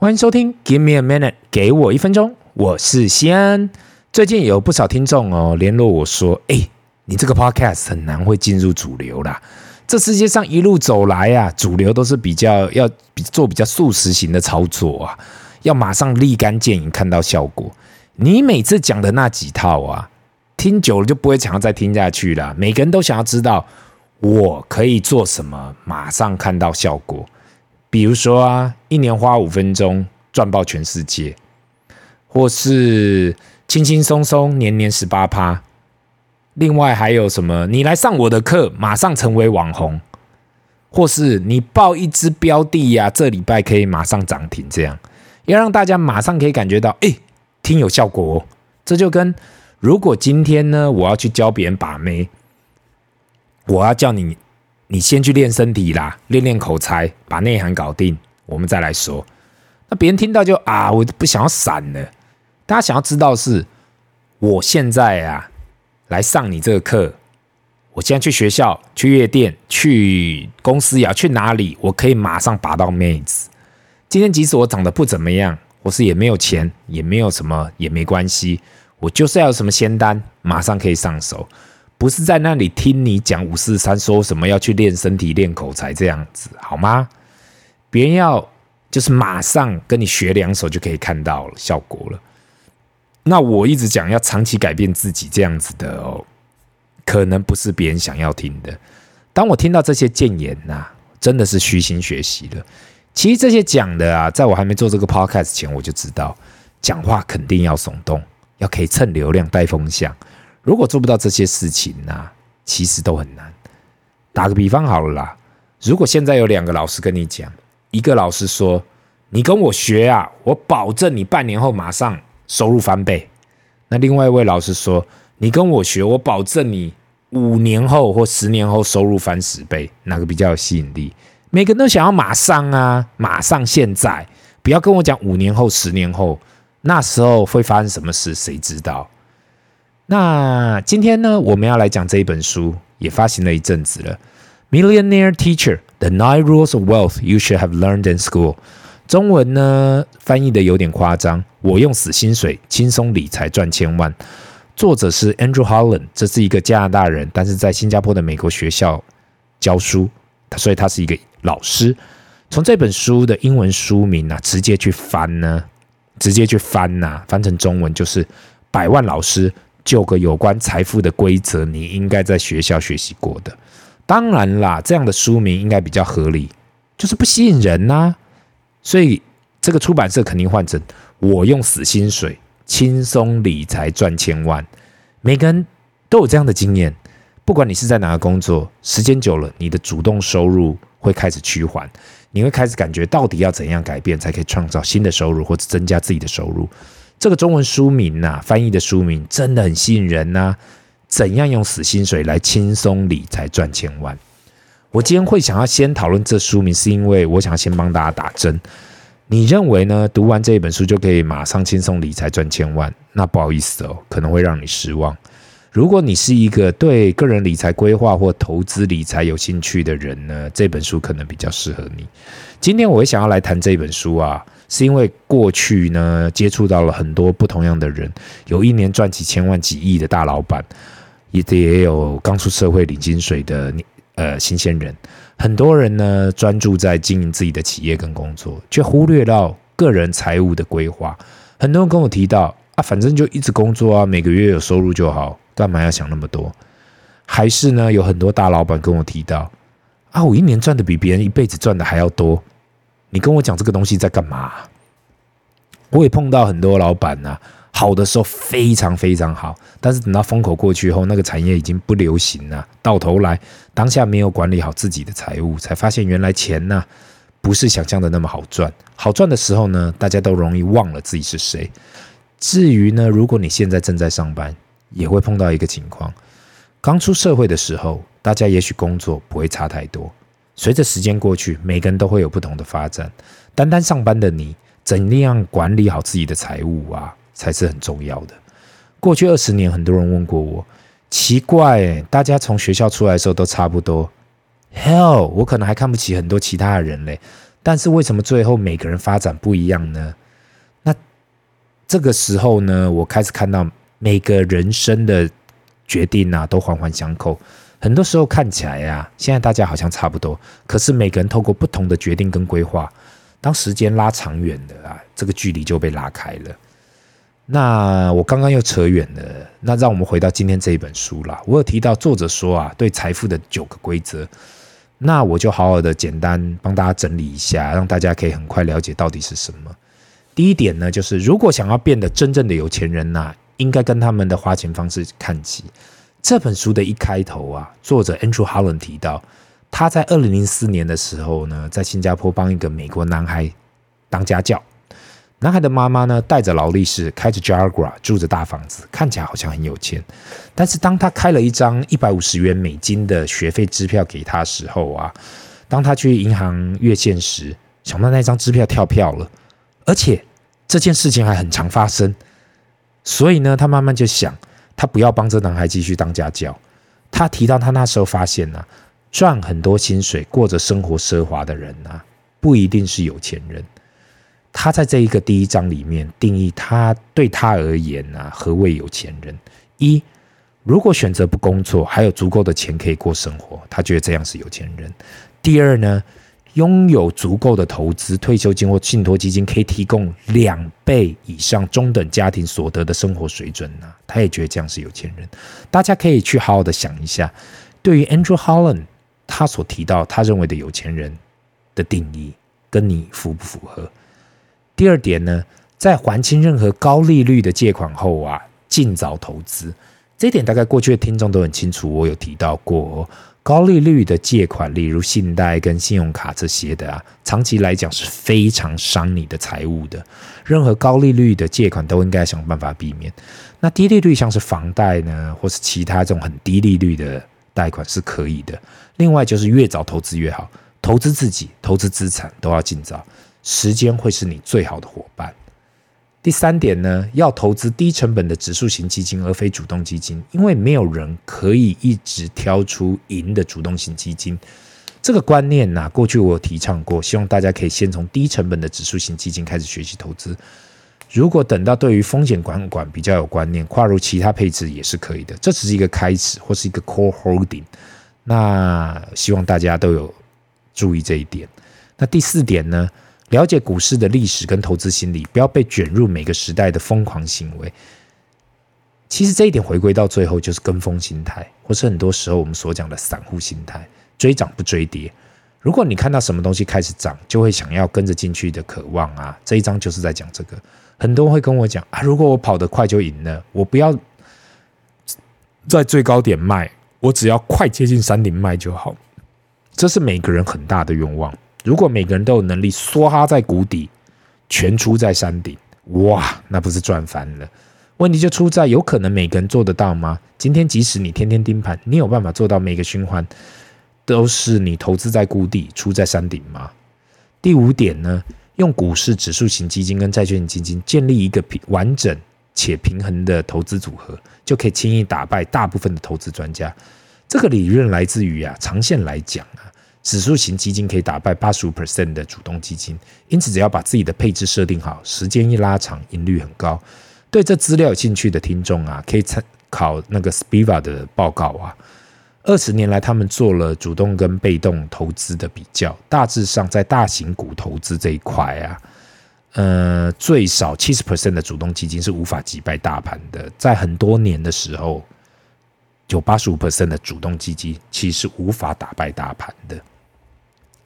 欢迎收听，Give me a minute，给我一分钟，我是西安。最近有不少听众哦联络我说，哎，你这个 podcast 很难会进入主流啦。这世界上一路走来啊，主流都是比较要做比较速食型的操作啊，要马上立竿见影看到效果。你每次讲的那几套啊，听久了就不会想要再听下去了。每个人都想要知道我可以做什么，马上看到效果。比如说啊，一年花五分钟赚爆全世界，或是轻轻松松年年十八趴。另外还有什么？你来上我的课，马上成为网红，或是你报一支标的呀，这礼拜可以马上涨停，这样要让大家马上可以感觉到，哎，听有效果哦。这就跟如果今天呢，我要去教别人把妹，我要叫你。你先去练身体啦，练练口才，把内涵搞定，我们再来说。那别人听到就啊，我不想要闪了。大家想要知道是，我现在啊来上你这个课，我现在去学校、去夜店、去公司呀，去哪里，我可以马上拔到妹子。今天即使我长得不怎么样，或是也没有钱，也没有什么，也没关系，我就是要什么仙丹，马上可以上手。不是在那里听你讲五四三，说什么要去练身体、练口才这样子，好吗？别人要就是马上跟你学两手就可以看到效果了。那我一直讲要长期改变自己这样子的哦，可能不是别人想要听的。当我听到这些建言呐，真的是虚心学习了。其实这些讲的啊，在我还没做这个 podcast 前，我就知道讲话肯定要耸动，要可以蹭流量、带风向。如果做不到这些事情呢、其实都很难。打个比方好了啦，如果现在有两个老师跟你讲，一个老师说：“你跟我学啊，我保证你半年后马上收入翻倍。”那另外一位老师说：“你跟我学，我保证你五年后或十年后收入翻十倍。”哪个比较有吸引力？每个人都想要马上啊，马上现在，不要跟我讲五年后、十年后，那时候会发生什么事，谁知道？那今天呢，我们要来讲这一本书，也发行了一阵子了，《Millionaire Teacher: The Nine Rules of Wealth You Should Have Learned in School》。中文呢翻译的有点夸张，我用死薪水轻松理财赚千万。作者是 Andrew Holland，这是一个加拿大人，但是在新加坡的美国学校教书，所以他是一个老师。从这本书的英文书名啊，直接去翻呢，直接去翻呐、翻成中文就是“百万老师”。九个有关财富的规则，你应该在学校学习过的。当然啦，这样的书名应该比较合理，就是不吸引人呐、所以这个出版社肯定换成“我用死薪水轻松理财赚千万”。每个人都有这样的经验，不管你是在哪个工作，时间久了，你的主动收入会开始趋缓，你会开始感觉到底要怎样改变才可以创造新的收入，或者增加自己的收入。这个中文书名呐、翻译的书名真的很吸引人呐、怎样用死薪水来轻松理财赚千万？我今天会想要先讨论这书名，是因为我想要先帮大家打针。你认为呢？读完这一本书就可以马上轻松理财赚千万？那不好意思哦，可能会让你失望。如果你是一个对个人理财规划或投资理财有兴趣的人呢，这本书可能比较适合你。今天我会想要来谈这本书啊。是因为过去呢，接触到了很多不同样的人，有一年赚几千万、几亿的大老板，也也有刚出社会领薪水的呃新鲜人。很多人呢，专注在经营自己的企业跟工作，却忽略到个人财务的规划。很多人跟我提到啊，反正就一直工作啊，每个月有收入就好，干嘛要想那么多？还是呢，有很多大老板跟我提到啊，我一年赚的比别人一辈子赚的还要多。你跟我讲这个东西在干嘛？我也碰到很多老板呐，好的时候非常非常好，但是等到风口过去后，那个产业已经不流行了。到头来，当下没有管理好自己的财务，才发现原来钱呢不是想象的那么好赚。好赚的时候呢，大家都容易忘了自己是谁。至于呢，如果你现在正在上班，也会碰到一个情况：刚出社会的时候，大家也许工作不会差太多。随着时间过去，每个人都会有不同的发展。单单上班的你，怎样管理好自己的财务啊，才是很重要的。过去二十年，很多人问过我，奇怪，大家从学校出来的时候都差不多。Hell，我可能还看不起很多其他的人嘞。但是为什么最后每个人发展不一样呢？那这个时候呢，我开始看到每个人生的决定啊，都环环相扣。很多时候看起来呀、啊，现在大家好像差不多，可是每个人透过不同的决定跟规划，当时间拉长远了啊，这个距离就被拉开了。那我刚刚又扯远了，那让我们回到今天这一本书啦。我有提到作者说啊，对财富的九个规则。那我就好好的简单帮大家整理一下，让大家可以很快了解到底是什么。第一点呢，就是如果想要变得真正的有钱人呐，应该跟他们的花钱方式看齐。这本书的一开头啊，作者 Andrew Holland 提到，他在二零零四年的时候呢，在新加坡帮一个美国男孩当家教。男孩的妈妈呢，带着劳力士，开着 Jaguar，住着大房子，看起来好像很有钱。但是当他开了一张一百五十元美金的学费支票给他时候啊，当他去银行月现时，想到那张支票跳票了，而且这件事情还很常发生。所以呢，他慢慢就想，他不要帮这男孩继续当家教。他提到他那时候发现啊，赚很多薪水、过着生活奢华的人啊，不一定是有钱人。他在这一个第一章里面定义他对他而言啊，何谓有钱人？一，如果选择不工作，还有足够的钱可以过生活，他觉得这样是有钱人。第二呢，拥有足够的投资、退休金或信托基金，可以提供两倍以上中等家庭所得的生活水准呢，他也觉得这样是有钱人。大家可以去好好的想一下，对于 Andrew Holland 他所提到他认为的有钱人的定义，跟你符不符合？第二点呢，在还清任何高利率的借款后啊，尽早投资。这一点大概过去的听众都很清楚，我有提到过哦。高利率的借款，例如信贷跟信用卡这些的啊，长期来讲是非常伤你的财务的。任何高利率的借款都应该想办法避免。那低利率像是房贷呢，或是其他这种很低利率的贷款是可以的。另外就是越早投资越好，投资自己、投资资产都要尽早。时间会是你最好的伙伴。第三点呢，要投资低成本的指数型基金，而非主动基金，因为没有人可以一直挑出赢的主动型基金。这个观念呢，过去我有提倡过，希望大家可以先从低成本的指数型基金开始学习投资。如果等到对于风险管管比较有观念，跨入其他配置也是可以的。这只是一个开始，或是一个 core holding。那希望大家都有注意这一点。那第四点呢？了解股市的历史跟投资心理，不要被卷入每个时代的疯狂行为。其实这一点回归到最后就是跟风心态，或是很多时候我们所讲的散户心态，追涨不追跌。如果你看到什么东西开始涨，就会想要跟着进去的渴望啊。这一章就是在讲这个。很多人会跟我讲啊，如果我跑得快就赢了，我不要在最高点卖，我只要快接近山顶卖就好。这是每个人很大的愿望。如果每个人都有能力梭哈在谷底，全出在山顶，哇，那不是赚翻了？问题就出在，有可能每个人做得到吗？今天即使你天天盯盘，你有办法做到每个循环都是你投资在谷底，出在山顶吗？第五点呢，用股市指数型基金跟债券基金建立一个平完整且平衡的投资组合，就可以轻易打败大部分的投资专家。这个理论来自于啊，长线来讲啊。指数型基金可以打败八十五 percent 的主动基金，因此只要把自己的配置设定好，时间一拉长，盈率很高。对这资料有兴趣的听众啊，可以参考那个 Spiva 的报告啊。二十年来，他们做了主动跟被动投资的比较，大致上在大型股投资这一块啊，呃，最少七十 percent 的主动基金是无法击败大盘的。在很多年的时候，有八十五 percent 的主动基金其实是无法打败大盘的。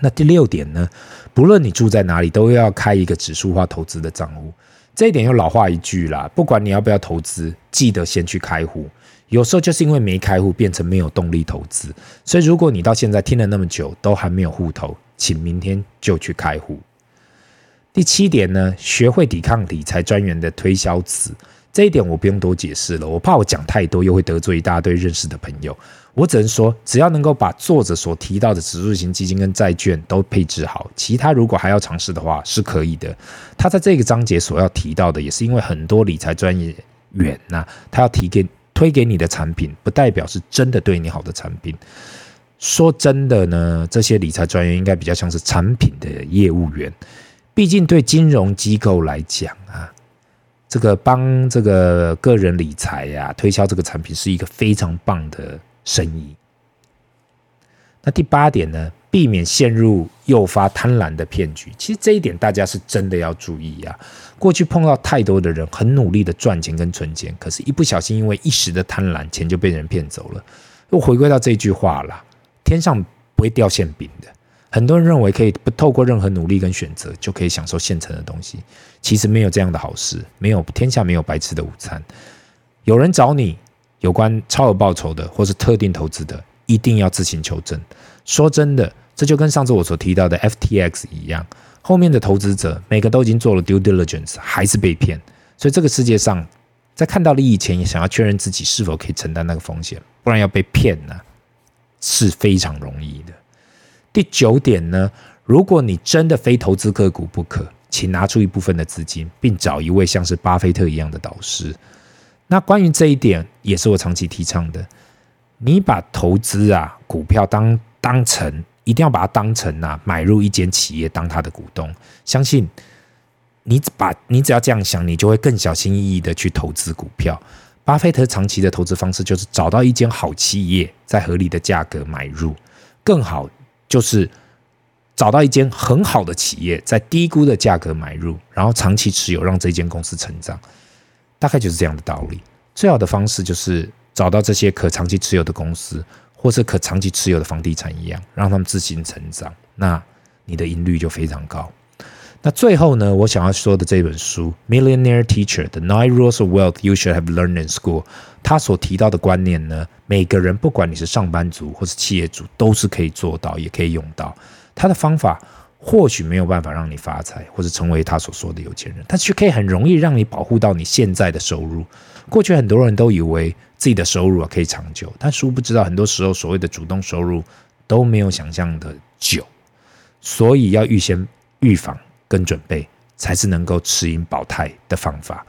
那第六点呢？不论你住在哪里，都要开一个指数化投资的账户。这一点又老话一句啦，不管你要不要投资，记得先去开户。有时候就是因为没开户，变成没有动力投资。所以如果你到现在听了那么久都还没有户头，请明天就去开户。第七点呢，学会抵抗理财专员的推销词。这一点我不用多解释了，我怕我讲太多又会得罪一大堆认识的朋友。我只能说，只要能够把作者所提到的指数型基金跟债券都配置好，其他如果还要尝试的话是可以的。他在这个章节所要提到的，也是因为很多理财专业员呐，他要提给推给你的产品，不代表是真的对你好的产品。说真的呢，这些理财专员应该比较像是产品的业务员。毕竟对金融机构来讲啊，这个帮这个个人理财呀、推销这个产品是一个非常棒的生意。那第八点呢，避免陷入诱发贪婪的骗局。其实这一点大家是真的要注意啊。过去碰到太多的人很努力的赚钱跟存钱，可是一不小心因为一时的贪婪，钱就被人骗走了。又回归到这句话了：天上不会掉馅饼的。很多人认为可以不透过任何努力跟选择就可以享受现成的东西，其实没有这样的好事。没有天下没有白吃的午餐。有人找你有关超额报酬的或是特定投资的，一定要自行求证。说真的，这就跟上次我所提到的 FTX 一样，后面的投资者每个都已经做了 due diligence，还是被骗。所以这个世界上，在看到利益前，也想要确认自己是否可以承担那个风险，不然要被骗呢，是非常容易的。第九点呢，如果你真的非投资个股不可，请拿出一部分的资金，并找一位像是巴菲特一样的导师。那关于这一点，也是我长期提倡的。你把投资啊，股票当当成，一定要把它当成啊，买入一间企业当他的股东。相信你把你只要这样想，你就会更小心翼翼的去投资股票。巴菲特长期的投资方式就是找到一间好企业，在合理的价格买入，更好就是找到一间很好的企业，在低估的价格买入，然后长期持有，让这间公司成长。大概就是这样的道理。最好的方式就是。找到这些可长期持有的公司，或是可长期持有的房地产一样，让他们自行成长，那你的盈率就非常高。那最后呢，我想要说的这本书《Millionaire Teacher: The Nine Rules of Wealth You Should Have Learned in School》，他所提到的观念呢，每个人不管你是上班族或是企业主，都是可以做到，也可以用到。他的方法或许没有办法让你发财，或是成为他所说的有钱人，但是可以很容易让你保护到你现在的收入。过去很多人都以为自己的收入啊可以长久，但殊不知道很多时候所谓的主动收入都没有想象的久，所以要预先预防跟准备，才是能够持盈保泰的方法。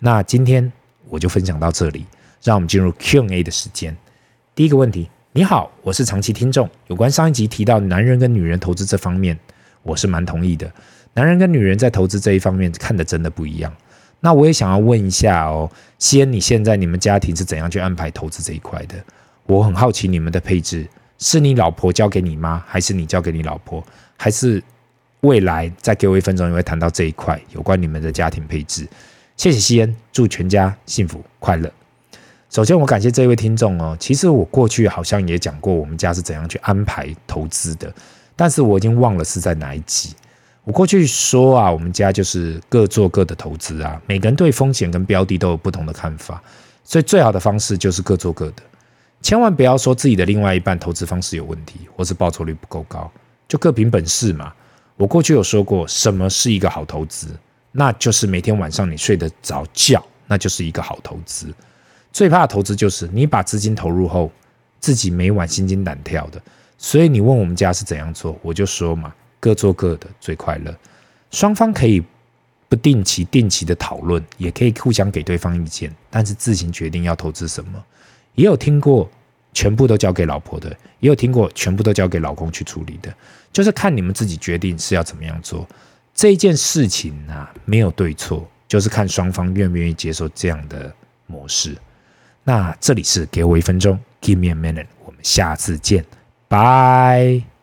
那今天我就分享到这里，让我们进入 Q&A 的时间。第一个问题，你好，我是长期听众，有关上一集提到男人跟女人投资这方面，我是蛮同意的。男人跟女人在投资这一方面看的真的不一样。那我也想要问一下哦，西恩，你现在你们家庭是怎样去安排投资这一块的？我很好奇你们的配置，是你老婆交给你吗？还是你交给你老婆？还是未来再给我一分钟，也会谈到这一块有关你们的家庭配置？谢谢西恩，祝全家幸福快乐。首先，我感谢这位听众哦。其实我过去好像也讲过我们家是怎样去安排投资的，但是我已经忘了是在哪一集。我过去说啊，我们家就是各做各的投资啊，每个人对风险跟标的都有不同的看法，所以最好的方式就是各做各的，千万不要说自己的另外一半投资方式有问题，或是报酬率不够高，就各凭本事嘛。我过去有说过，什么是一个好投资？那就是每天晚上你睡得着觉，那就是一个好投资。最怕的投资就是你把资金投入后，自己每晚心惊胆跳的。所以你问我们家是怎样做，我就说嘛。各做各的最快乐，双方可以不定期、定期的讨论，也可以互相给对方意见，但是自行决定要投资什么。也有听过全部都交给老婆的，也有听过全部都交给老公去处理的，就是看你们自己决定是要怎么样做。这件事情啊，没有对错，就是看双方愿不愿意接受这样的模式。那这里是给我一分钟，Give me a minute，我们下次见，拜。